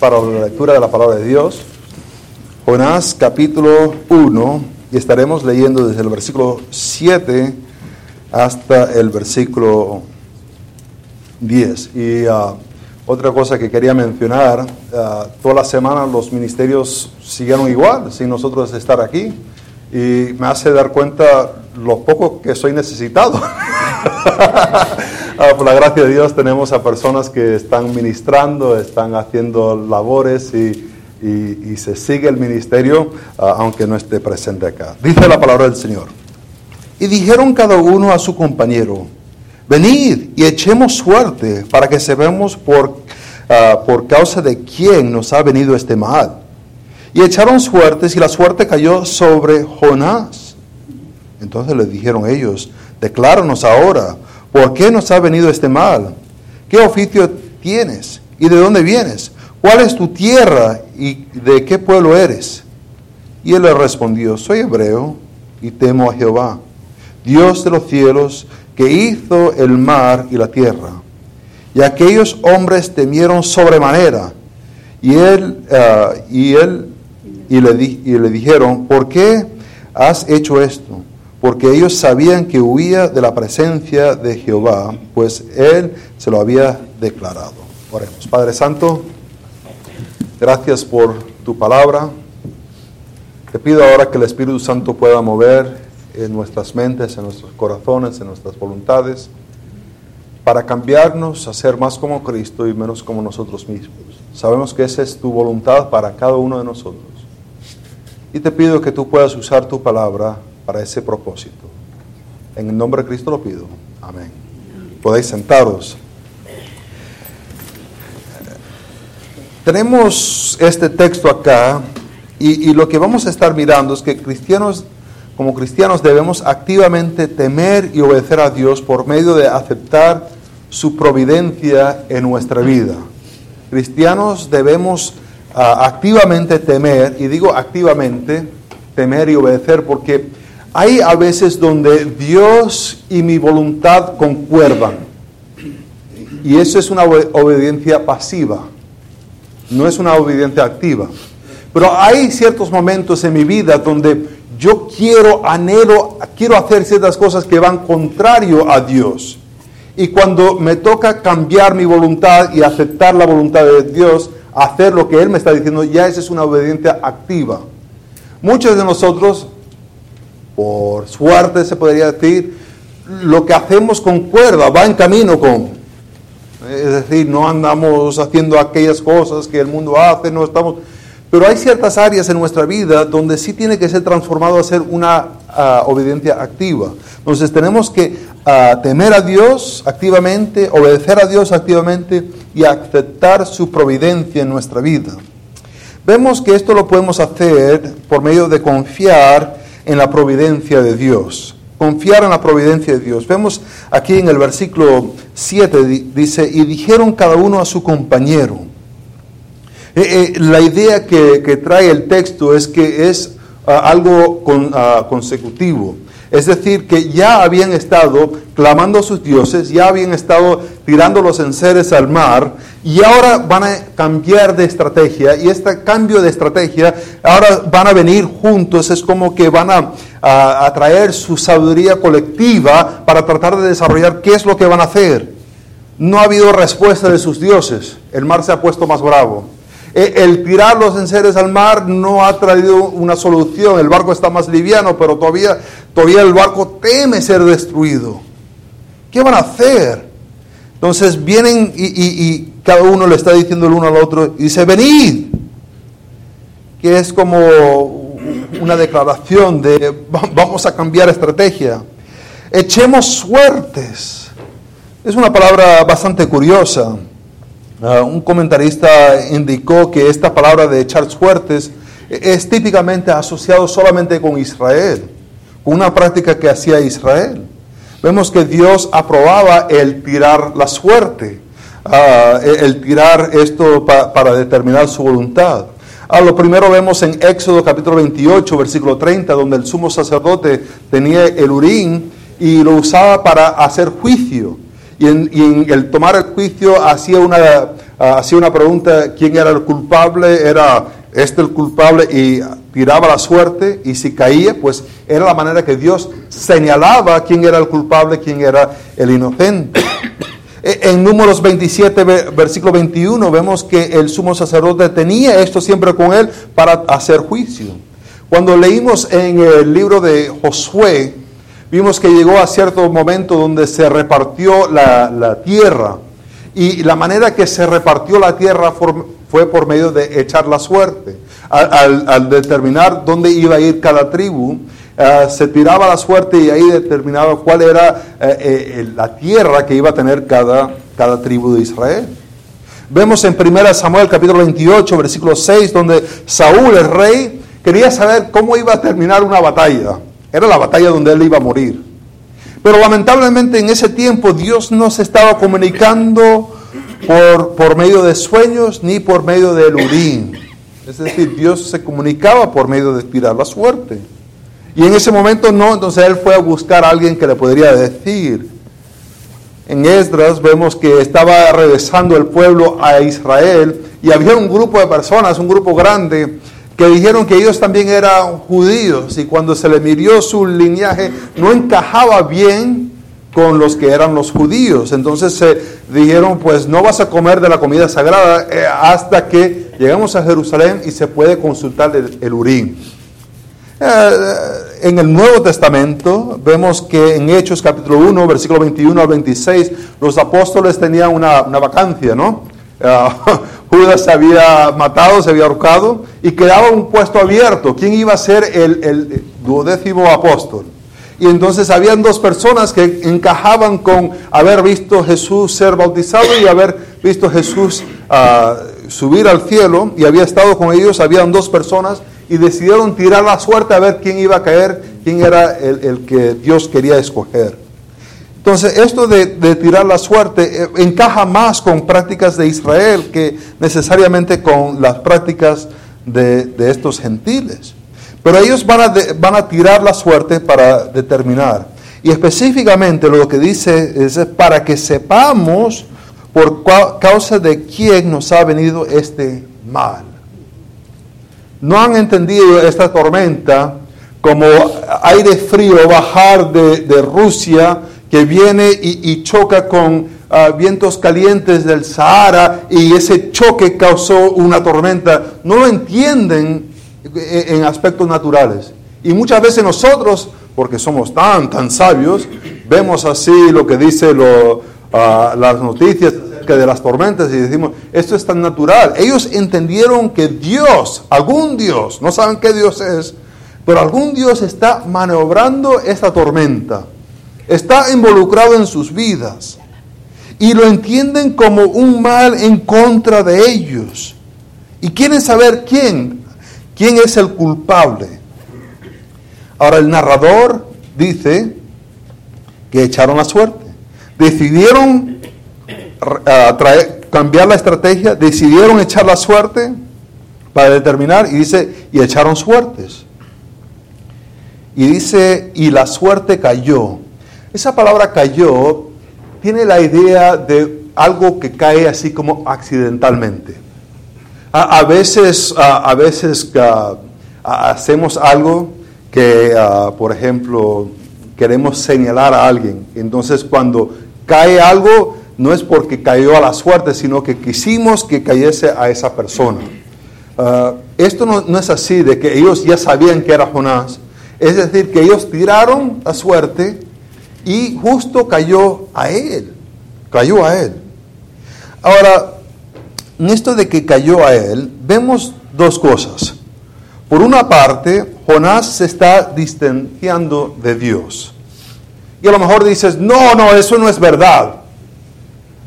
para la lectura de la palabra de Dios. Jonás capítulo 1 y estaremos leyendo desde el versículo 7 hasta el versículo 10. Y uh, otra cosa que quería mencionar, uh, toda la semana los ministerios siguieron igual, sin nosotros estar aquí, y me hace dar cuenta lo poco que soy necesitado. Ah, por la gracia de Dios tenemos a personas que están ministrando, están haciendo labores y, se sigue el ministerio ah, aunque no esté presente acá. Dice la palabra del Señor. Y dijeron cada uno a su compañero, venid y echemos suerte para que sepamos por, uh, por causa de quién nos ha venido este mal. Y echaron suertes y la suerte cayó sobre Jonás. Entonces le dijeron ellos, decláranos ahora ¿Por qué nos ha venido este mal? ¿Qué oficio tienes? ¿Y de dónde vienes? ¿Cuál es tu tierra y de qué pueblo eres? Y él le respondió, soy hebreo y temo a Jehová, Dios de los cielos, que hizo el mar y la tierra. Y aquellos hombres temieron sobremanera. Y él, ah, y él y le, y le dijeron, ¿por qué has hecho esto? Porque ellos sabían que huía de la presencia de Jehová, pues Él se lo había declarado. Oremos. Padre Santo, gracias por tu palabra. Te pido ahora que el Espíritu Santo pueda mover en nuestras mentes, en nuestros corazones, en nuestras voluntades, para cambiarnos a ser más como Cristo y menos como nosotros mismos. Sabemos que esa es tu voluntad para cada uno de nosotros. Y te pido que tú puedas usar tu palabra para ese propósito. En el nombre de Cristo lo pido. Amén. Podéis sentaros. Tenemos este texto acá y, lo que vamos a estar mirando es que cristianos, como cristianos, debemos activamente temer y obedecer a Dios por medio de aceptar su providencia en nuestra vida. Cristianos debemos uh, activamente temer, y digo activamente, temer y obedecer porque hay a veces donde Dios y mi voluntad concuerdan. Y eso es una obediencia pasiva, no es una obediencia activa. Pero hay ciertos momentos en mi vida donde yo quiero, anhelo, quiero hacer ciertas cosas que van contrario a Dios. Y cuando me toca cambiar mi voluntad y aceptar la voluntad de Dios, hacer lo que Él me está diciendo, ya esa es una obediencia activa. Muchos de nosotros por suerte se podría decir, lo que hacemos concuerda, va en camino con. Es decir, no andamos haciendo aquellas cosas que el mundo hace, no estamos... Pero hay ciertas áreas en nuestra vida donde sí tiene que ser transformado a ser una ah, obediencia activa. Entonces tenemos que ah, temer a Dios activamente, obedecer a Dios activamente y aceptar su providencia en nuestra vida. Vemos que esto lo podemos hacer por medio de confiar en la providencia de Dios. Confiar en la providencia de Dios. Vemos aquí en el versículo 7, dice, y dijeron cada uno a su compañero. Eh, eh, la idea que, trae el texto es que es ah, algo ah, consecutivo. Es decir, que ya habían estado clamando a sus dioses, ya habían estado tirando los enseres al mar y ahora van a cambiar de estrategia y este cambio de estrategia ahora van a venir juntos, es como que van a, a, traer su sabiduría colectiva para tratar de desarrollar qué es lo que van a hacer. No ha habido respuesta de sus dioses, el mar se ha puesto más bravo. Eh, el tirar los enseres al mar no ha traído una solución. El barco está más liviano, pero todavía, todavía el barco teme ser destruido. ¿Qué van a hacer? Entonces vienen y, cada uno le está diciendo el uno al otro y dice, venid. Que es como una declaración de vamos a cambiar estrategia. Echemos suertes. Es una palabra bastante curiosa. Ah, un comentarista indicó que esta palabra de echar suertes es típicamente asociado solamente con Israel, con una práctica que hacía Israel. Vemos que Dios aprobaba el tirar la suerte, ah, el tirar esto para determinar su voluntad. Ah, lo primero vemos en Éxodo capítulo 28, versículo 30, donde el sumo sacerdote tenía el urín y lo usaba para hacer juicio y en, el tomar el juicio hacía una, ah, hacía una pregunta, ¿quién era el culpable? Era este el culpable y tiraba la suerte y si caía, pues era la manera que Dios señalaba quién era el culpable, quién era el inocente. E, en Números 27, versículo 21, vemos que el sumo sacerdote tenía esto siempre con él para hacer juicio. Cuando leímos en el libro de Josué, vimos que llegó a cierto momento donde se repartió la, tierra. Y la manera que se repartió la tierra fue por medio de echar la suerte. Al, determinar dónde iba a ir cada tribu, eh, se tiraba la suerte y ahí determinaba cuál era eh, eh, la tierra que iba a tener cada, cada tribu de Israel. Vemos en 1 Samuel capítulo 28, versículo 6, donde Saúl, el rey, quería saber cómo iba a terminar una batalla. Era la batalla donde él iba a morir. Pero lamentablemente en ese tiempo Dios no se estaba comunicando por, por medio de sueños ni por medio del urín. Es decir, Dios se comunicaba por medio de tirar la suerte. Y en ese momento no, entonces él fue a buscar a alguien que le podría decir. En Esdras vemos que estaba regresando el pueblo a Israel y había un grupo de personas, un grupo grande, que dijeron que ellos también eran judíos y cuando se le miró su linaje no encajaba bien con los que eran los judíos. Entonces se dijeron, pues no vas a comer de la comida sagrada eh, hasta que llegamos a Jerusalén y se puede consultar el, Urín. Eh, en el Nuevo Testamento vemos que en Hechos capítulo 1, versículo 21 al 26, los apóstoles tenían una, una vacancia, ¿no? Ah, Judas se había matado, se había ahorcado y quedaba un puesto abierto. ¿Quién iba a ser el, duodécimo apóstol? Y entonces habían dos personas que encajaban con haber visto Jesús ser bautizado y haber visto Jesús ah, subir al cielo y había estado con ellos. Habían dos personas y decidieron tirar la suerte a ver quién iba a caer, quién era el que Dios quería escoger. Entonces, esto de, tirar la suerte eh, encaja más con prácticas de Israel que necesariamente con las prácticas de, estos gentiles. Pero ellos van a, tirar la suerte para determinar. Y específicamente lo que dice es para que sepamos por causa de quién nos ha venido este mal. No han entendido esta tormenta como aire frío bajar de Rusia que viene y, choca con ah, vientos calientes del Sahara y ese choque causó una tormenta. No lo entienden eh, en aspectos naturales. Y muchas veces nosotros, porque somos tan, tan sabios, vemos así lo que dice lo, ah, las noticias que de las tormentas y decimos, esto es tan natural. Ellos entendieron que Dios, algún Dios, no saben qué Dios es, pero algún Dios está maniobrando esta tormenta está involucrado en sus vidas y lo entienden como un mal en contra de ellos. Y quieren saber quién, quién es el culpable. Ahora el narrador dice que echaron la suerte. Decidieron cambiar la estrategia, decidieron echar la suerte para determinar y dice, y echaron suertes. Y dice, y la suerte cayó esa palabra cayó tiene la idea de algo que cae así como accidentalmente. A, veces, a, veces hacemos algo que, por ejemplo, queremos señalar a alguien. Entonces, cuando cae algo, no es porque cayó a la suerte, sino que quisimos que cayese a esa persona. Ah, esto no, no, es así, de que ellos ya sabían que era Jonás. Es decir, que ellos tiraron la suerte y justo cayó a él, cayó a él. Ahora, en esto de que cayó a él, vemos dos cosas. Por una parte, Jonás se está distanciando de Dios. Y a lo mejor dices, no, no, eso no es verdad.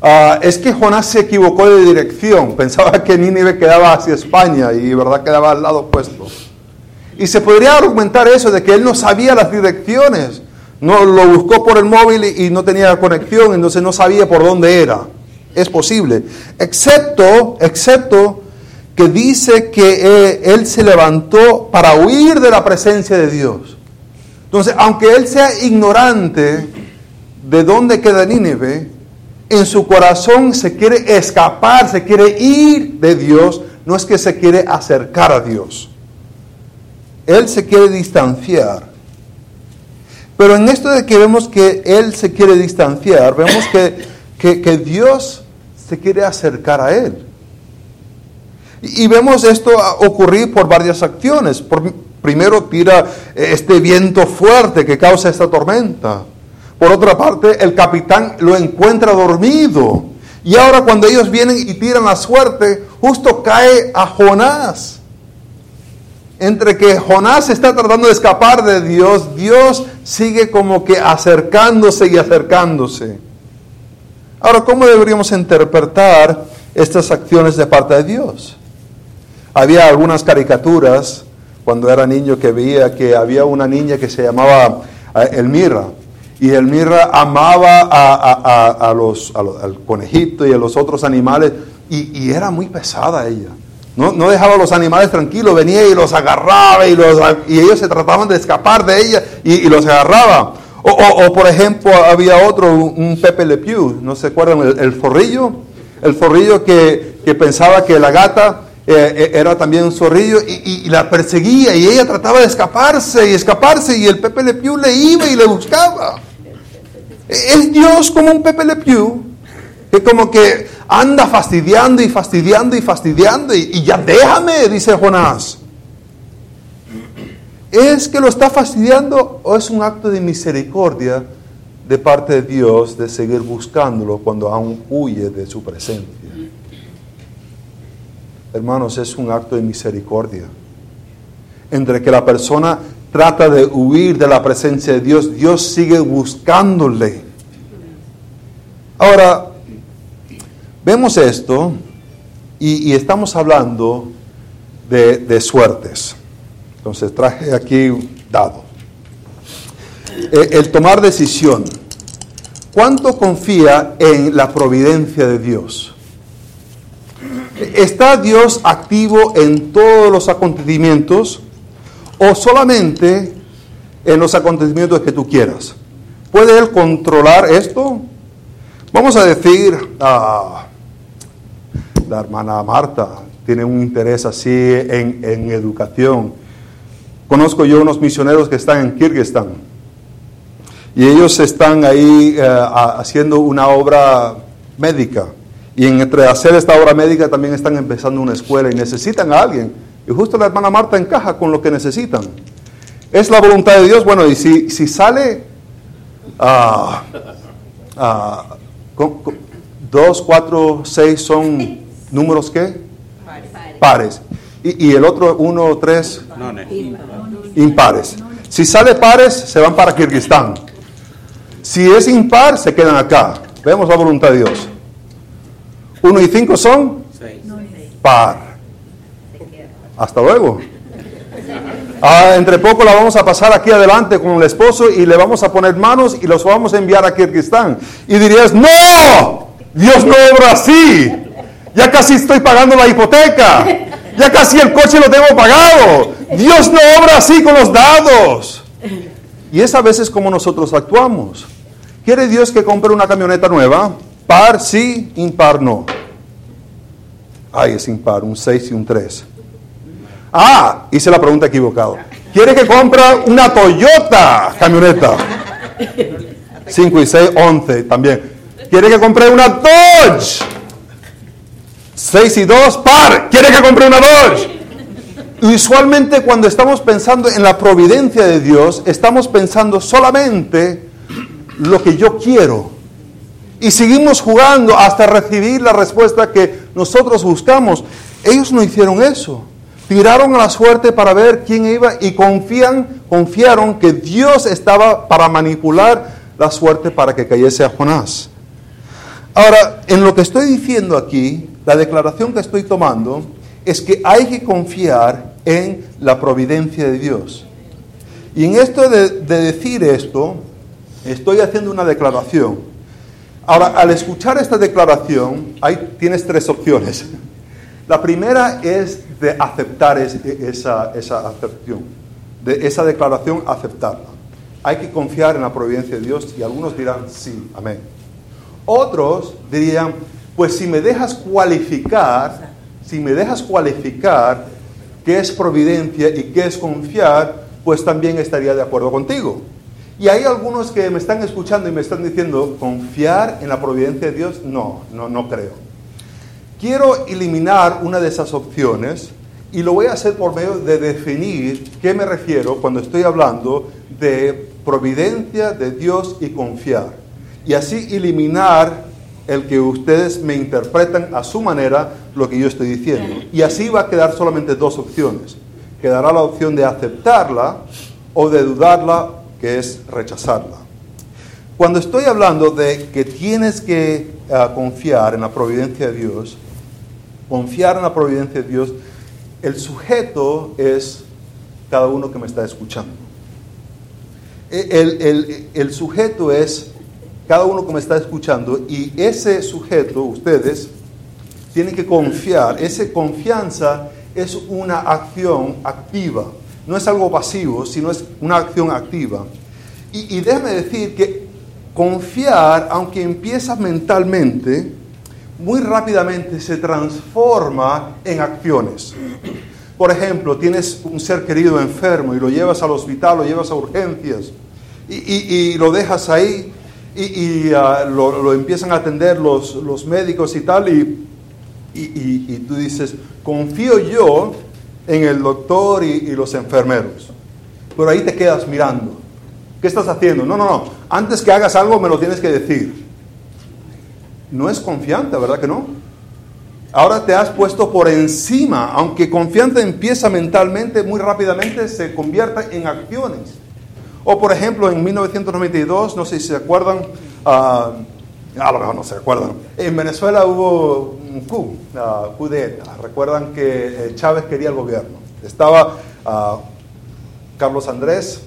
Ah, es que Jonás se equivocó de dirección. Pensaba que Nínive quedaba hacia España y verdad quedaba al lado opuesto. Y se podría argumentar eso de que él no sabía las direcciones. No lo buscó por el móvil y, no tenía conexión, entonces no sabía por dónde era. Es posible. Excepto, excepto que dice que eh, él se levantó para huir de la presencia de Dios. Entonces, aunque él sea ignorante de dónde queda Nínive, en su corazón se quiere escapar, se quiere ir de Dios, no es que se quiere acercar a Dios. Él se quiere distanciar. Pero en esto de que vemos que Él se quiere distanciar, vemos que, que, Dios se quiere acercar a Él. Y, vemos esto ocurrir por varias acciones. Primero tira este viento fuerte que causa esta tormenta. Por otra parte, el capitán lo encuentra dormido. Y ahora cuando ellos vienen y tiran la suerte, justo cae a Jonás. Entre que Jonás está tratando de escapar de Dios, Dios sigue como que acercándose y acercándose. Ahora, ¿cómo deberíamos interpretar estas acciones de parte de Dios? Había algunas caricaturas cuando era niño que veía que había una niña que se llamaba eh, Elmira y Elmira amaba a, los, al conejito y a los otros animales y, era muy pesada ella. No, no, dejaba los animales tranquilos, venía y los agarraba y, los, y ellos se trataban de escapar de ella y, los agarraba. O, por ejemplo, había otro, un Pepe Le ¿no se acuerdan? El, el forrillo, el forrillo que, que pensaba que la gata eh, eh, era también un zorrillo y, la perseguía y ella trataba de escaparse y escaparse y el Pepe Le le iba y le buscaba. Es Dios como un Pepe Le que como que anda fastidiando y fastidiando y fastidiando y, y ya déjame, dice Jonás. ¿Es que lo está fastidiando o es un acto de misericordia de parte de Dios de seguir buscándolo cuando aún huye de su presencia? hermanos, es un acto de misericordia. Entre que la persona trata de huir de la presencia de Dios, Dios sigue buscándole. Ahora, vemos esto y, estamos hablando de, suertes. Entonces traje aquí dado. Eh, el tomar decisión. ¿Cuánto confía en la providencia de Dios? ¿Está Dios activo en todos los acontecimientos o solamente en los acontecimientos que tú quieras? ¿Puede Él controlar esto? Vamos a decir, ah, la hermana Marta tiene un interés así en, educación. Conozco yo unos misioneros que están en Kirguistán y ellos están ahí eh, haciendo una obra médica y entre hacer esta obra médica también están empezando una escuela y necesitan a alguien. Y justo la hermana Marta encaja con lo que necesitan. Es la voluntad de Dios. Bueno, y si, si sale uh, dos, cuatro, seis son números qué? Pares. Y, y el otro, uno, tres, impares. Si sale pares, se van para Kirguistán. Si es impar, se quedan acá. Vemos la voluntad de Dios. 1 y 5 son par. Hasta luego. Ah, entre poco la vamos a pasar aquí adelante con el esposo y le vamos a poner manos y los vamos a enviar a Kirguistán. Y dirías, no, Dios no obra así. Ya casi estoy pagando la hipoteca. Ya casi el coche lo tengo pagado. Dios no obra así con los dados. Y es a veces como nosotros actuamos. ¿Quiere Dios que compre una camioneta nueva? Par sí, impar no. Ay, es impar, un 6 y un 3. Ah, hice la pregunta equivocada. ¿Quiere que compre una Toyota camioneta? 5 y 6, 11 también. ¿Quiere que compre una Dodge? 6 y 2, par. ¿Quiere que compre una Dodge? Usualmente cuando estamos pensando en la providencia de Dios, estamos pensando solamente lo que yo quiero y seguimos jugando hasta recibir la respuesta que nosotros buscamos. Ellos no hicieron eso. Tiraron a la suerte para ver quién iba y confían, confiaron que Dios estaba para manipular la suerte para que cayese a Jonás. Ahora, en lo que estoy diciendo aquí, la declaración que estoy tomando es que hay que confiar en la providencia de Dios. Y en esto de, de decir esto, estoy haciendo una declaración Ahora, al escuchar esta declaración, hay, tienes tres opciones. La primera es de aceptar esa, esa de esa declaración aceptarla. Hay que confiar en la providencia de Dios y algunos dirán sí, amén. Otros dirían, pues si me dejas cualificar, si me dejas cualificar qué es providencia y qué es confiar, pues también estaría de acuerdo contigo. Y hay algunos que me están escuchando y me están diciendo, confiar en la providencia de Dios, no, no, no creo. Quiero eliminar una de esas opciones y lo voy a hacer por medio de definir qué me refiero cuando estoy hablando de providencia de Dios y confiar. Y así eliminar el que ustedes me interpretan a su manera lo que yo estoy diciendo. Y así va a quedar solamente dos opciones. Quedará la opción de aceptarla o de dudarla, que es rechazarla. Cuando estoy hablando de que tienes que ah, confiar en la providencia de Dios, confiar en la providencia de Dios, el sujeto es cada uno que me está escuchando. E, el, sujeto es cada uno me está escuchando y ese sujeto, ustedes, tienen que confiar. Esa confianza es una acción activa, no es algo pasivo, sino es una acción activa. Y, y déjame decir que confiar, aunque empieza mentalmente, muy rápidamente se transforma en acciones. Por ejemplo, tienes un ser querido enfermo y lo llevas al hospital, lo llevas a urgencias y, lo dejas ahí y, ah, lo, empiezan a atender los, los médicos y tal y, y, tú dices, confío yo en el doctor y, los enfermeros. Pero ahí te quedas mirando. ¿Qué estás haciendo? No, no, no. Antes que hagas algo me lo tienes que decir no es confianza, ¿verdad que no? Ahora te has puesto por encima, aunque confianza empieza mentalmente, muy rápidamente se convierte en acciones. O por ejemplo, en 1992, no sé si se acuerdan, uh, a lo mejor no se acuerdan, en Venezuela hubo un coup, uh, de ETA. Recuerdan que eh, Chávez quería el gobierno. Estaba uh, Carlos Andrés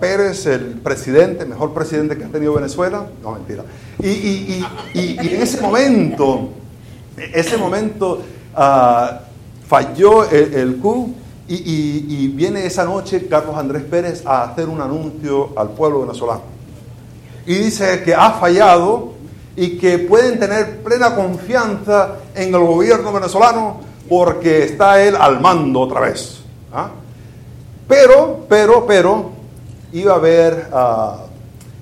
Pérez, el presidente, mejor presidente que ha tenido Venezuela. No, mentira. Y, en ese momento, ese momento ah, falló el, el coup y, viene esa noche Carlos Andrés Pérez a hacer un anuncio al pueblo venezolano. Y dice que ha fallado y que pueden tener plena confianza en el gobierno venezolano porque está él al mando otra vez. ¿ah? Pero, pero, pero, iba a haber ah,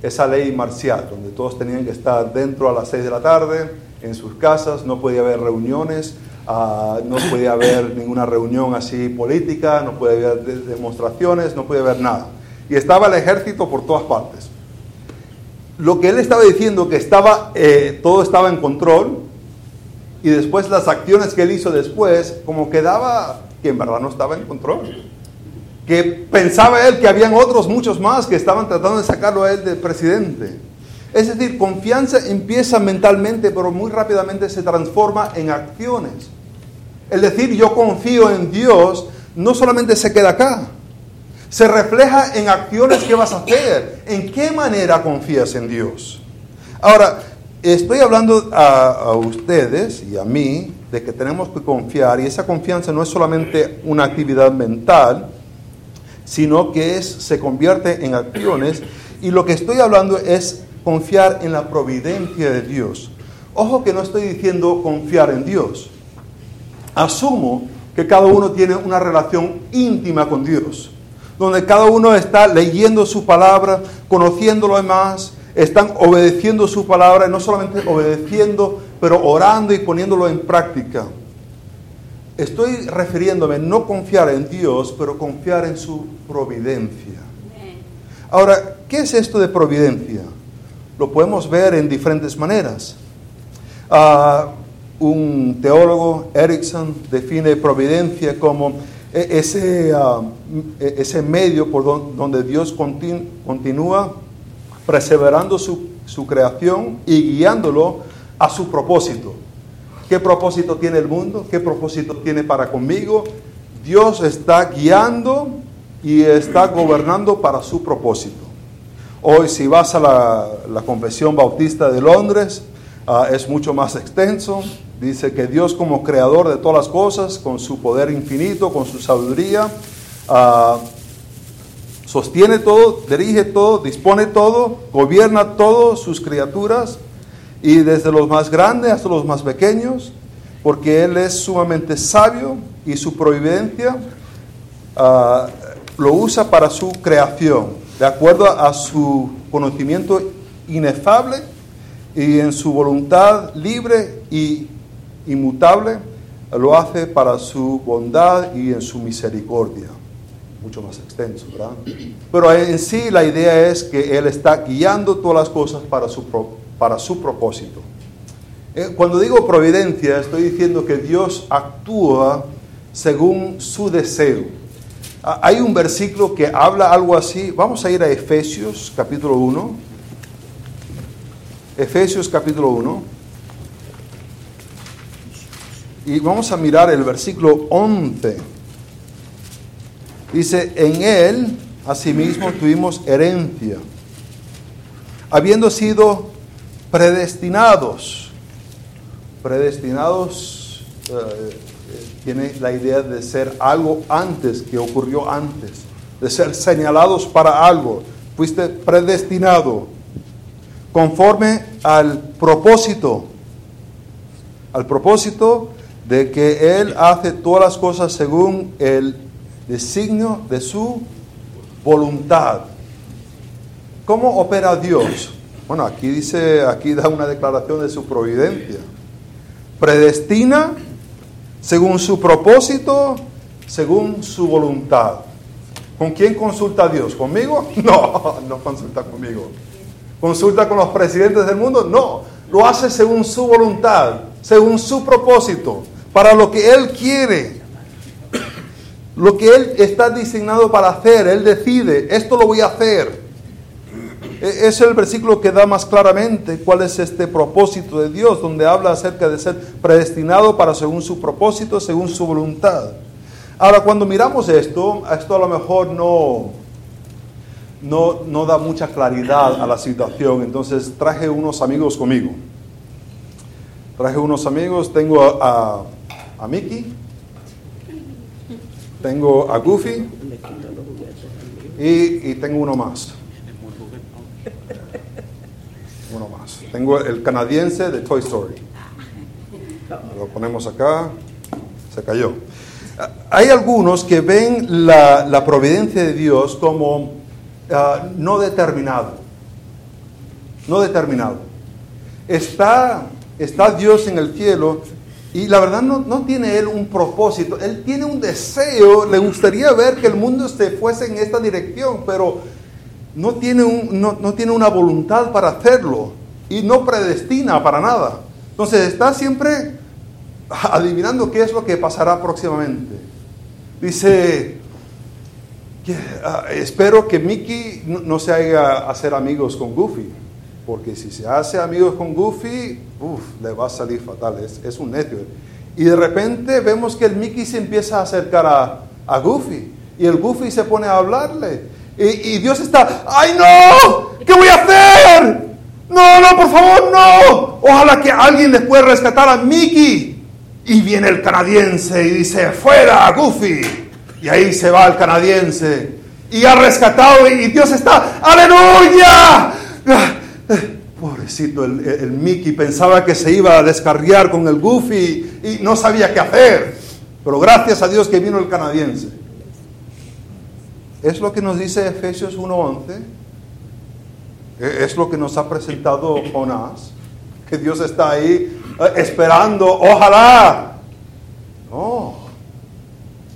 esa ley marcial, donde todos tenían que estar dentro a las 6 de la tarde, en sus casas, no podía haber reuniones, ah, no podía haber ninguna reunión así política, no podía haber demostraciones, no podía haber nada. Y estaba el ejército por todas partes. Lo que él estaba diciendo que estaba, eh, todo estaba en control, y después las acciones que él hizo después, como quedaba que en verdad no estaba en control que pensaba él que habían otros muchos más que estaban tratando de sacarlo a él de presidente. Es decir, confianza empieza mentalmente, pero muy rápidamente se transforma en acciones. El decir yo confío en Dios no solamente se queda acá, se refleja en acciones que vas a hacer. ¿En qué manera confías en Dios? Ahora, estoy hablando a, ustedes y a mí de que tenemos que confiar y esa confianza no es solamente una actividad mental, sino que es, se convierte en acciones. Y lo que estoy hablando es confiar en la providencia de Dios. Ojo que no estoy diciendo confiar en Dios. Asumo que cada uno tiene una relación íntima con Dios, donde cada uno está leyendo su palabra, conociéndolo más, están obedeciendo su palabra, y no solamente obedeciendo, pero orando y poniéndolo en práctica. Estoy refiriéndome no confiar en Dios, pero confiar en su providencia. Ahora, ¿qué es esto de providencia? Lo podemos ver en diferentes maneras. Ah, un teólogo, Erickson, define providencia como e-, ese, e-, ese medio por donde Dios continúa perseverando su, su creación y guiándolo a su propósito. ¿Qué propósito tiene el mundo? ¿Qué propósito tiene para conmigo? Dios está guiando y está gobernando para su propósito. Hoy si vas a la, la Confesión Bautista de Londres, ah, es mucho más extenso. Dice que Dios como creador de todas las cosas, con su poder infinito, con su sabiduría, ah, sostiene todo, dirige todo, dispone todo, gobierna todo sus criaturas y desde los más grandes hasta los más pequeños, porque Él es sumamente sabio y su providencia ah, lo usa para su creación, de acuerdo a su conocimiento inefable y en su voluntad libre y inmutable, lo hace para su bondad y en su misericordia. Mucho más extenso, ¿verdad? Pero en sí la idea es que Él está guiando todas las cosas para su, para su propósito. Eh, cuando digo providencia, estoy diciendo que Dios actúa según su deseo. Ah, hay un versículo que habla algo así. Vamos a ir a Efesios capítulo 1. Efesios capítulo 1. Y vamos a mirar el versículo 11. Dice, en él asimismo tuvimos herencia, habiendo sido predestinados predestinados eh, tiene la idea de ser algo antes, que ocurrió antes, de ser señalados para algo. Fuiste predestinado conforme al propósito, al propósito de que Él hace todas las cosas según el designio de su voluntad. ¿Cómo opera Dios? Bueno, aquí dice, aquí da una declaración de su providencia predestina según su propósito, según su voluntad. ¿Con quién consulta Dios? ¿Conmigo? No, no consulta conmigo. ¿Consulta con los presidentes del mundo? No, lo hace según su voluntad, según su propósito, para lo que Él quiere. Lo que Él está diseñado para hacer, Él decide, esto lo voy a hacer. E-, es el versículo que da más claramente cuál es este propósito de Dios, donde habla acerca de ser predestinado para según su propósito, según su voluntad. Ahora, cuando miramos esto, esto a lo mejor no, no, no da mucha claridad a la situación, entonces traje unos amigos conmigo. Traje unos amigos, tengo a, a, a Mickey, tengo a Goofy y, y tengo uno más. Uno más. Tengo el canadiense de Toy Story. Lo ponemos acá. Se cayó. Hay algunos que ven la, providencia de Dios como ah, no determinado. No determinado. Está, está Dios en el cielo y la verdad no, no, tiene él un propósito, él tiene un deseo, le gustaría ver que el mundo se fuese en esta dirección, pero no tiene, un, no, tiene una voluntad para hacerlo y no predestina para nada. Entonces está siempre adivinando qué es lo que pasará próximamente. Dice, ah, espero que Mickey no, se haga hacer amigos con Goofy, porque si se hace amigos con Goofy, le va a salir fatal, es, es, un necio. Y de repente vemos que el Mickey se empieza a acercar a, a Goofy y el Goofy se pone a hablarle. Y, Dios está, ¡ay no! ¿Qué voy a hacer? No, no, por favor, no. Ojalá que alguien les pueda rescatar a Mickey. Y viene el canadiense y dice, fuera, Goofy. Y ahí se va el canadiense. Y ha rescatado y Dios está, aleluya. Pobrecito, el, Mickey pensaba que se iba a descarriar con el Goofy y no sabía qué hacer. Pero gracias a Dios que vino el canadiense. Es lo que nos dice Efesios 1.11. E-, es lo que nos ha presentado Jonás. Que Dios está ahí eh, esperando, ojalá. No.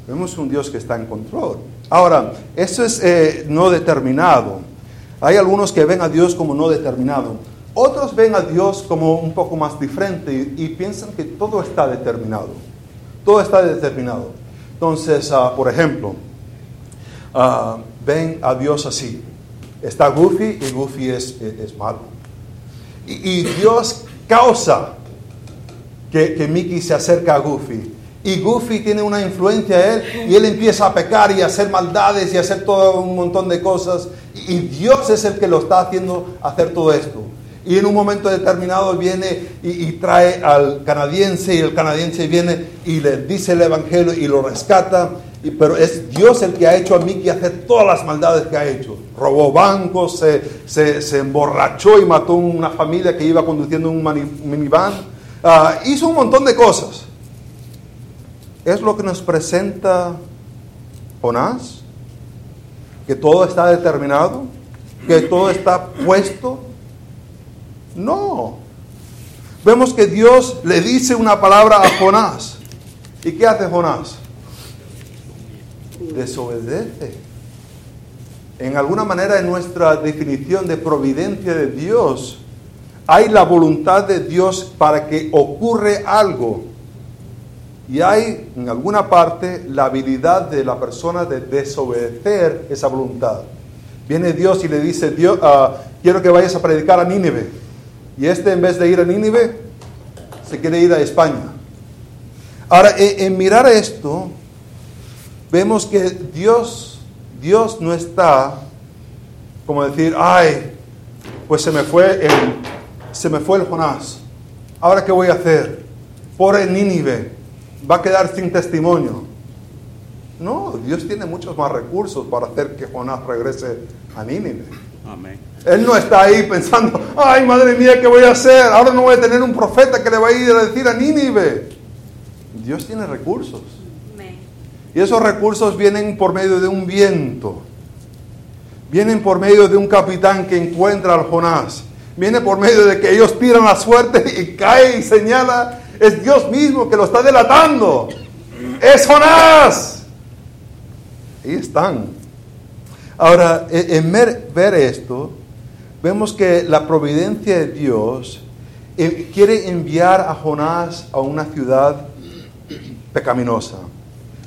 Vemos un Dios que está en control. Ahora, eso es eh, no determinado. Hay algunos que ven a Dios como no determinado. Otros ven a Dios como un poco más diferente y, piensan que todo está determinado. Todo está determinado. Entonces, ah, por ejemplo, Ah, ven a Dios así. Está Goofy y Goofy es, es, malo. Y, Dios causa que, que Mickey se acerca a Goofy. Y Goofy tiene una influencia a él y él empieza a pecar y a hacer maldades y a hacer todo un montón de cosas. Y Dios es el que lo está haciendo hacer todo esto. Y en un momento determinado viene y, y, trae al canadiense y el canadiense viene y le dice el Evangelio y lo rescata Y, pero es Dios el que ha hecho a Mickey hacer todas las maldades que ha hecho. Robó bancos, se, se, emborrachó y mató a una familia que iba conduciendo un minivan. Ah, hizo un montón de cosas. ¿Es lo que nos presenta Jonás? ¿Que todo está determinado? ¿Que todo está puesto? No. Vemos que Dios le dice una palabra a Jonás. ¿Y qué hace Jonás? Desobedece. En alguna manera en nuestra definición de providencia de Dios, hay la voluntad de Dios para que ocurre algo. Y hay en alguna parte la habilidad de la persona de desobedecer esa voluntad. Viene Dios y le dice, Dios, ah, quiero que vayas a predicar a Nínive. Y este en vez de ir a Nínive, se quiere ir a España. Ahora, en, mirar esto, vemos que Dios, Dios no está como decir, ay, pues se me fue el, se me fue el Jonás. Ahora qué voy a hacer? Por el Nínive va a quedar sin testimonio. No, Dios tiene muchos más recursos para hacer que Jonás regrese a Nínive. Amén. Él no está ahí pensando, ay madre mía, ¿qué voy a hacer? Ahora no voy a tener un profeta que le va a ir a decir a Nínive. Dios tiene recursos. Y esos recursos vienen por medio de un viento. Vienen por medio de un capitán que encuentra al Jonás. Viene por medio de que ellos tiran la suerte y cae y señala. Es Dios mismo que lo está delatando. Es Jonás. Ahí están. Ahora, e, en ver esto, vemos que la providencia de Dios eh, quiere enviar a Jonás a una ciudad pecaminosa.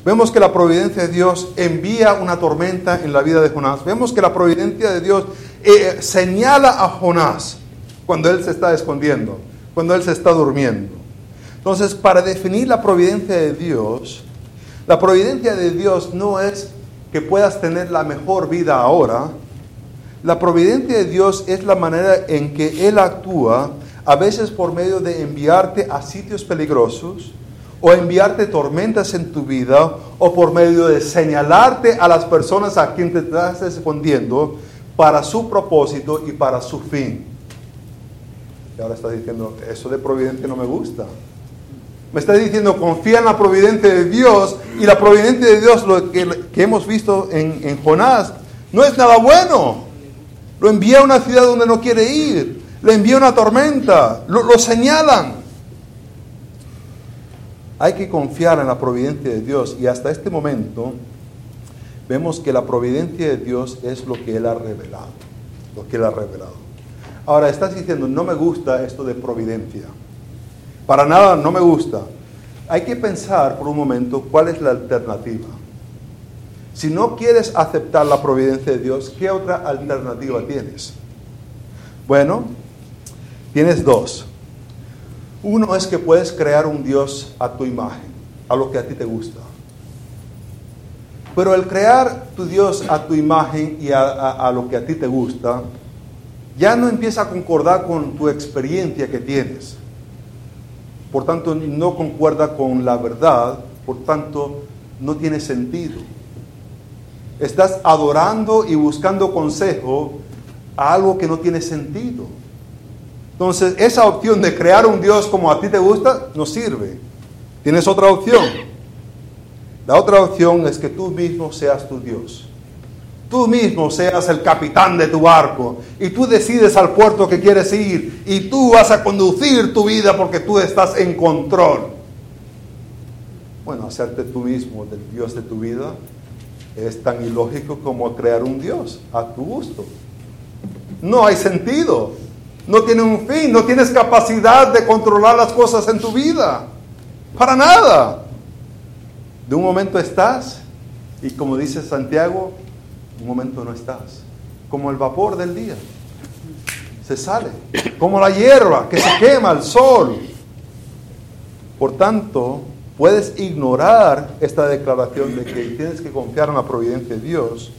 Vemos que la providencia de Dios envía una tormenta en la vida de Jonás. Vemos que la providencia de Dios eh, señala a Jonás cuando él se está escondiendo, cuando él se está durmiendo. Entonces, para definir la providencia de Dios, la providencia de Dios no es que puedas tener la mejor vida ahora. La providencia de Dios es la manera en que Él actúa, a veces por medio de enviarte a sitios peligrosos, o enviarte tormentas en tu vida, o por medio de señalarte a las personas a quien te estás escondiendo para su propósito y para su fin. Y ahora estás diciendo, eso de providencia no me gusta. Me está diciendo, confía en la providencia de Dios. Y la providencia de Dios, lo que, hemos visto en, Jonás, no es nada bueno. Lo envía a una ciudad donde no quiere ir. Le envía una tormenta. lo señalan. Hay que confiar en la providencia de Dios y hasta este momento vemos que la providencia de Dios es lo que Él ha revelado, lo que Él ha revelado. Ahora estás diciendo, no me gusta esto de providencia. Para nada no me gusta. Hay que pensar por un momento cuál es la alternativa. Si no quieres aceptar la providencia de Dios, ¿qué otra alternativa tienes? Bueno, tienes dos. Uno es que puedes crear un Dios a tu imagen, a lo que a ti te gusta. Pero el crear tu Dios a tu imagen y a, lo que a ti te gusta, ya no empieza a concordar con tu experiencia que tienes. Por tanto, no concuerda con la verdad, por tanto, no tiene sentido. Estás adorando y buscando consejo a algo que no tiene sentido. Entonces, esa opción de crear un Dios como a ti te gusta no sirve. Tienes otra opción. La otra opción es que tú mismo seas tu Dios. Tú mismo seas el capitán de tu barco y tú decides al puerto que quieres ir y tú vas a conducir tu vida porque tú estás en control. Bueno, hacerte tú mismo del Dios de tu vida es tan ilógico como crear un Dios a tu gusto. No hay sentido no tiene un fin, no tienes capacidad de controlar las cosas en tu vida. Para nada. De un momento estás y como dice Santiago, un momento no estás. Como el vapor del día. Se sale. Como la hierba que se quema al sol. Por tanto, puedes ignorar esta declaración de que tienes que confiar en la providencia de Dios,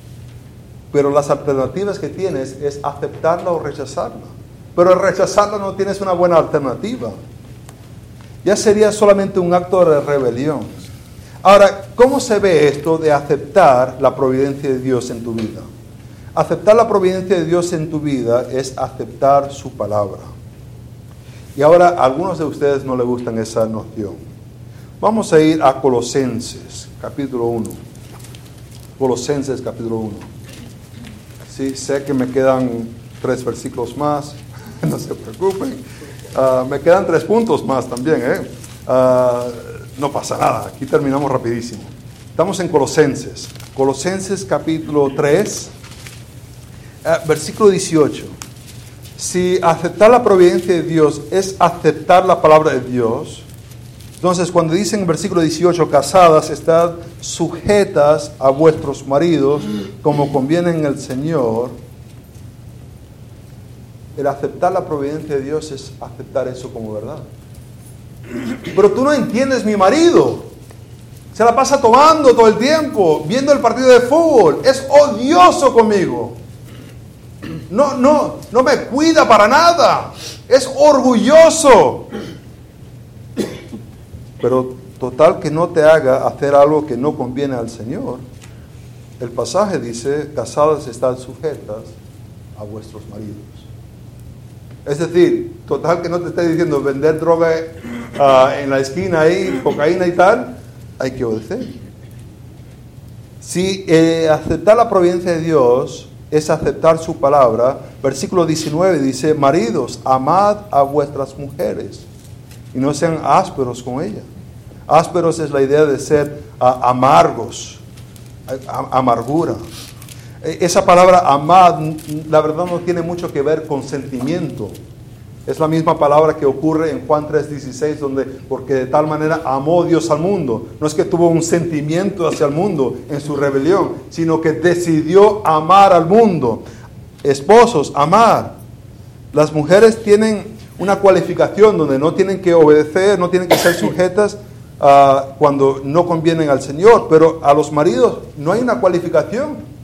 pero las alternativas que tienes es aceptarla o rechazarla. Pero rechazarla no tienes una buena alternativa. Ya sería solamente un acto de rebelión. Ahora, ¿cómo se ve esto de aceptar la providencia de Dios en tu vida? Aceptar la providencia de Dios en tu vida es aceptar su palabra. Y ahora algunos de ustedes no les gustan esa noción. Vamos a ir a Colosenses, capítulo 1. Colosenses, capítulo 1. Sí, sé que me quedan tres versículos más, no se preocupen. Ah, me quedan tres puntos más también, ¿eh? Ah, no pasa nada, aquí terminamos rapidísimo. Estamos en Colosenses. Colosenses capítulo 3, eh, versículo 18. Si aceptar la providencia de Dios es aceptar la palabra de Dios, entonces cuando dicen en versículo 18, casadas, estad sujetas a vuestros maridos como conviene en el Señor, el aceptar la providencia de Dios es aceptar eso como verdad. Pero tú no entiendes mi marido. Se la pasa tomando todo el tiempo, viendo el partido de fútbol. Es odioso conmigo no, no, no me cuida para nada. Es orgulloso. Pero total que no te haga hacer algo que no conviene al Señor. El pasaje dice, casadas están sujetas a vuestros maridos. Es decir, total que no te esté diciendo vender droga ah, en la esquina ahí, cocaína y tal, hay que obedecer. Si eh, aceptar la providencia de Dios es aceptar su palabra. Versículo 19 dice, maridos, amad a vuestras mujeres y no sean ásperos con ellas. Ásperos es la idea de ser amargos, amargura. E, esa palabra amad, la verdad no tiene mucho que ver con sentimiento. Es la misma palabra que ocurre en Juan 3:16, donde porque de tal manera amó Dios al mundo. No es que tuvo un sentimiento hacia el mundo en su rebelión, sino que decidió amar al mundo. Esposos, amar. Las mujeres tienen una cualificación donde no tienen que obedecer, no tienen que ser sujetas uh, cuando no convienen al Señor, pero a los maridos no hay una cualificación.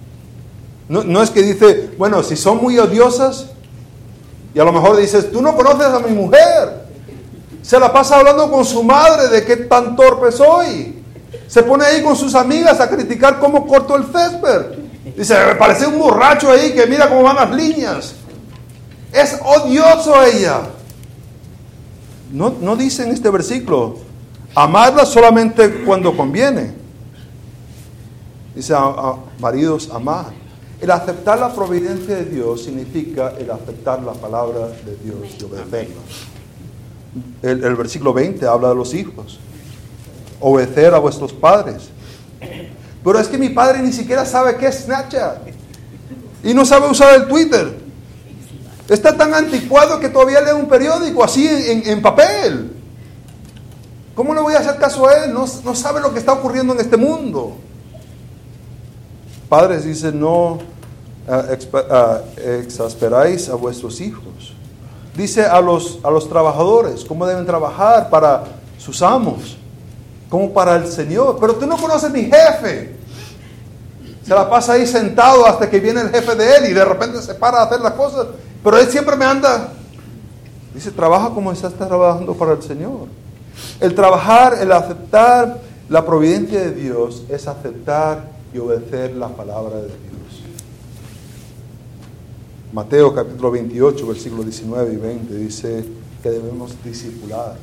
No, es que dice, bueno, si son muy odiosas, y a lo mejor dices, tú no conoces a mi mujer. Se la pasa hablando con su madre de qué tan torpe soy. Se pone ahí con sus amigas a criticar cómo corto el césped. Dice, me parece un borracho ahí que mira cómo van las líneas. Es odioso ella. No, no dice en este versículo, amarla solamente cuando conviene. Dice, maridos, amad. El aceptar la providencia de Dios significa el aceptar la palabra de Dios y obedecerla. El, el, versículo 20 habla de los hijos. Obedecer a vuestros padres. Pero es que mi padre ni siquiera sabe qué es Snapchat. Y no sabe usar el Twitter. Está tan anticuado que todavía lee un periódico así en, en papel. ¿Cómo le voy a hacer caso a él? No, no sabe lo que está ocurriendo en este mundo. Padres dicen, no exasperáis a vuestros hijos. Dice a los, a los trabajadores cómo deben trabajar para sus amos, como para el Señor. Pero tú no conoces mi jefe. Se la pasa ahí sentado hasta que viene el jefe de él y de repente se para a hacer las cosas. Pero él siempre me anda. Dice, trabaja como estás trabajando para el Señor. El trabajar, el aceptar la providencia de Dios es aceptar y obedecer la palabra de Dios. Mateo capítulo 28, versículos 19 y 20 dice que debemos discipular,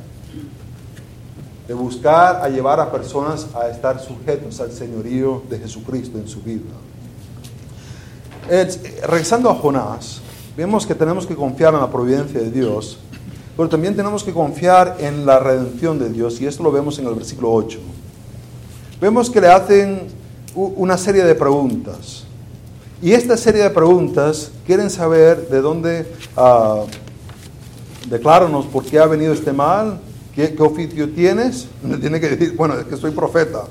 de buscar a llevar a personas a estar sujetos al señorío de Jesucristo en su vida. regresando a Jonás, vemos que tenemos que confiar en la providencia de Dios, pero también tenemos que confiar en la redención de Dios, y esto lo vemos en el versículo 8. Vemos que le hacen una serie de preguntas. Y esta serie de preguntas quieren saber de dónde, uh, por qué ha venido este mal, qué, oficio tienes. Tiene que decir, bueno, es que soy profeta.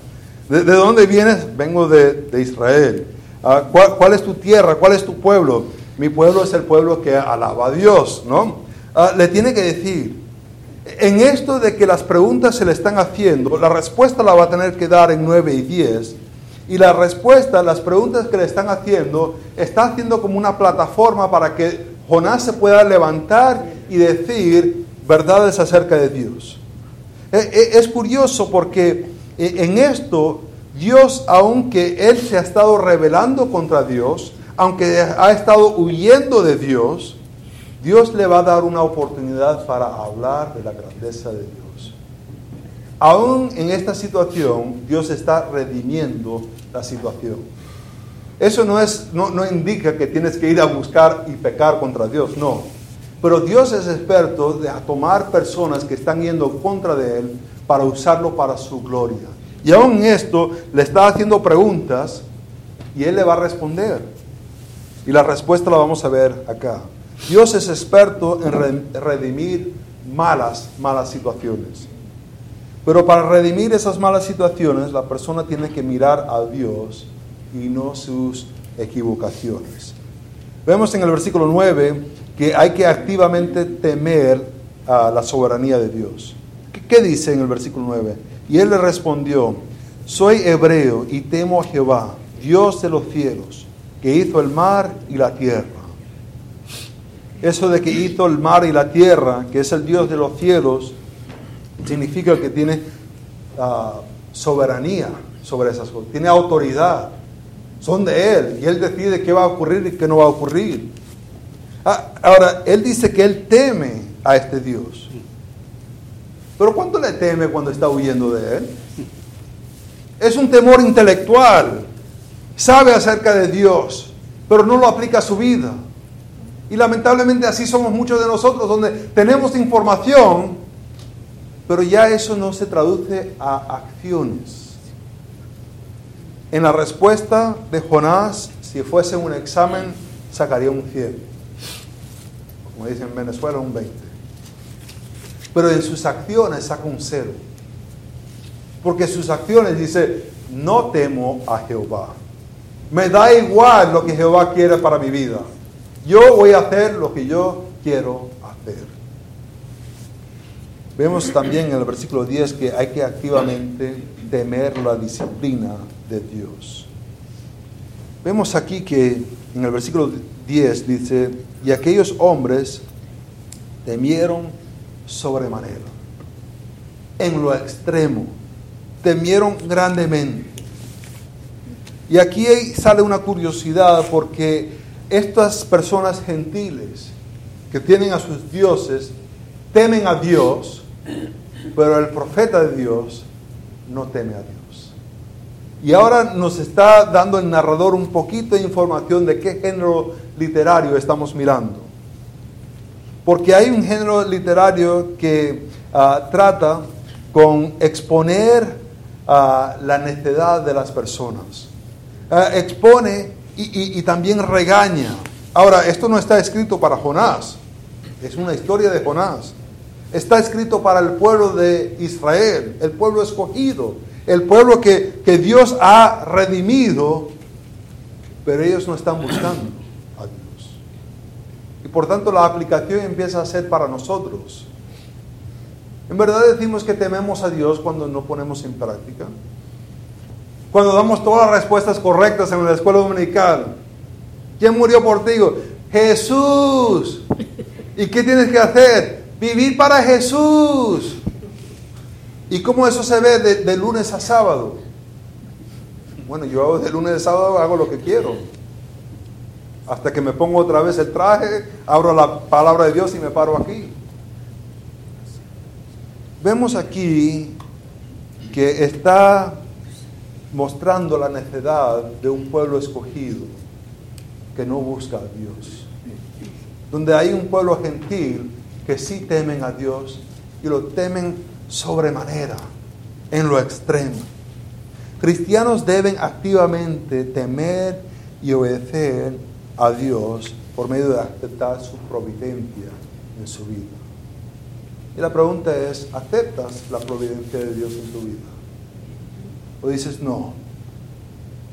¿De, dónde vienes? Vengo de, Israel. Ah, ¿cuál, es tu tierra? ¿Cuál es tu pueblo? Mi pueblo es el pueblo que alaba a Dios, ¿no? Ah, le tiene que decir, en esto de que las preguntas se le están haciendo, la respuesta la va a tener que dar en 9 y 10 y la respuesta, las preguntas que le están haciendo, está haciendo como una plataforma para que Jonás se pueda levantar y decir verdades acerca de Dios. E, e, es curioso porque e, en esto, Dios, aunque Él se ha estado rebelando contra Dios, aunque ha estado huyendo de Dios, Dios le va a dar una oportunidad para hablar de la grandeza de Dios. Aún en esta situación, Dios está redimiendo la situación. Eso no, es, no, no indica que tienes que ir a buscar y pecar contra Dios, no. Pero Dios es experto de tomar personas que están yendo contra de Él para usarlo para su gloria. Y aún en esto le está haciendo preguntas y Él le va a responder. Y la respuesta la vamos a ver acá. Dios es experto en redimir malas, malas situaciones. Pero para redimir esas malas situaciones, la persona tiene que mirar a Dios y no sus equivocaciones. Vemos en el versículo 9 que hay que activamente temer a la soberanía de Dios. ¿Qué, dice en el versículo 9? Y él le respondió, soy hebreo y temo a Jehová, Dios de los cielos, que hizo el mar y la tierra. Eso de que hizo el mar y la tierra, que es el Dios de los cielos, significa que tiene ah, soberanía sobre esas cosas, tiene autoridad, son de Él y Él decide qué va a ocurrir y qué no va a ocurrir. Ah, ahora, Él dice que Él teme a este Dios. Pero ¿cuánto le teme cuando está huyendo de Él? Es un temor intelectual. Sabe acerca de Dios, pero no lo aplica a su vida. Y lamentablemente así somos muchos de nosotros, donde tenemos información, pero ya eso no se traduce a acciones. En la respuesta de Jonás, si fuese un examen, sacaría un 100. Como dicen en Venezuela, un 20. Pero en sus acciones saca un 0. Porque sus acciones dice, no temo a Jehová. Me da igual lo que Jehová quiere para mi vida. Yo voy a hacer lo que yo quiero hacer. Vemos también en el versículo 10 que hay que activamente temer la disciplina de Dios. Vemos aquí que en el versículo 10 dice, y aquellos hombres temieron sobremanera, en lo extremo, temieron grandemente. Y aquí sale una curiosidad porque estas personas gentiles que tienen a sus dioses, temen a Dios, pero el profeta de Dios no teme a Dios. Y ahora nos está dando el narrador un poquito de información de qué género literario estamos mirando. Porque hay un género literario que ah, trata con exponer ah, la necedad de las personas. Ah, expone y también regaña. Ahora, esto no está escrito para Jonás, es una historia de Jonás. Está escrito para el pueblo de Israel, el pueblo escogido, el pueblo que, Dios ha redimido, pero ellos no están buscando a Dios. Y por tanto la aplicación empieza a ser para nosotros. En verdad decimos que tememos a Dios cuando no ponemos en práctica. Cuando damos todas las respuestas correctas en la escuela dominical. ¿Quién murió por ti? Jesús. ¿Y qué tienes que hacer? Vivir para Jesús. ¿Y cómo eso se ve de, lunes a sábado? Bueno, yo de lunes a sábado hago lo que quiero. Hasta que me pongo otra vez el traje, abro la palabra de Dios y me paro aquí. Vemos aquí que está mostrando la necedad de un pueblo escogido que no busca a Dios. Donde hay un pueblo gentil que sí temen a Dios y lo temen sobremanera, en lo extremo. Cristianos deben activamente temer y obedecer a Dios por medio de aceptar su providencia en su vida. Y la pregunta es, ¿aceptas la providencia de Dios en tu vida? O dices, no,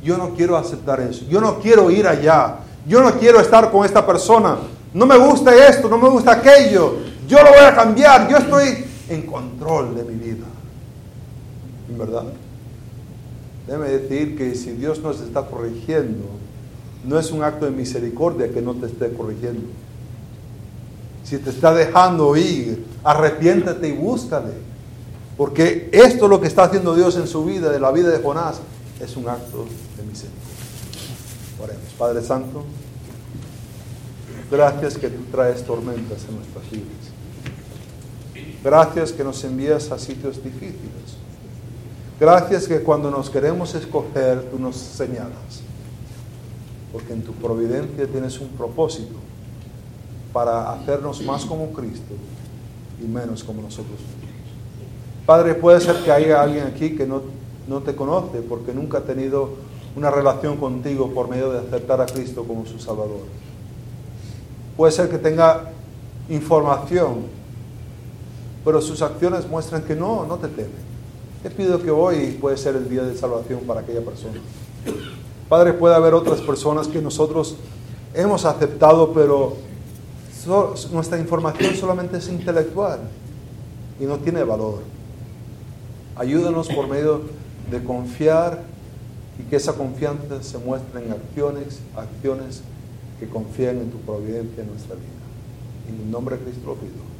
yo no quiero aceptar eso, yo no quiero ir allá, yo no quiero estar con esta persona, no me gusta esto, no me gusta aquello, yo lo voy a cambiar, yo estoy en control de mi vida. ¿En verdad? Déjeme decir que si Dios nos está corrigiendo, no es un acto de misericordia que no te esté corrigiendo. Si te está dejando ir, arrepiéntete y búscale. Porque esto lo que está haciendo Dios en su vida, en la vida de Jonás, es un acto de misericordia. Oremos. Padre Santo, gracias que tú traes tormentas en nuestras vidas. Gracias que nos envías a sitios difíciles. Gracias que cuando nos queremos escoger, tú nos señalas. Porque en tu providencia tienes un propósito para hacernos más como Cristo y menos como nosotros. Padre, puede ser que haya alguien aquí que no, no te conoce porque nunca ha tenido una relación contigo por medio de aceptar a Cristo como su Salvador. Puede ser que tenga información, pero sus acciones muestran que no, no te teme. Te pido que hoy puede ser el día de salvación para aquella persona. Padre, puede haber otras personas que nosotros hemos aceptado, pero nuestra información solamente es intelectual y no tiene valor. Ayúdanos por medio de confiar y que esa confianza se muestre en acciones, acciones que confíen en tu providencia en nuestra vida. En el nombre de Cristo lo pido.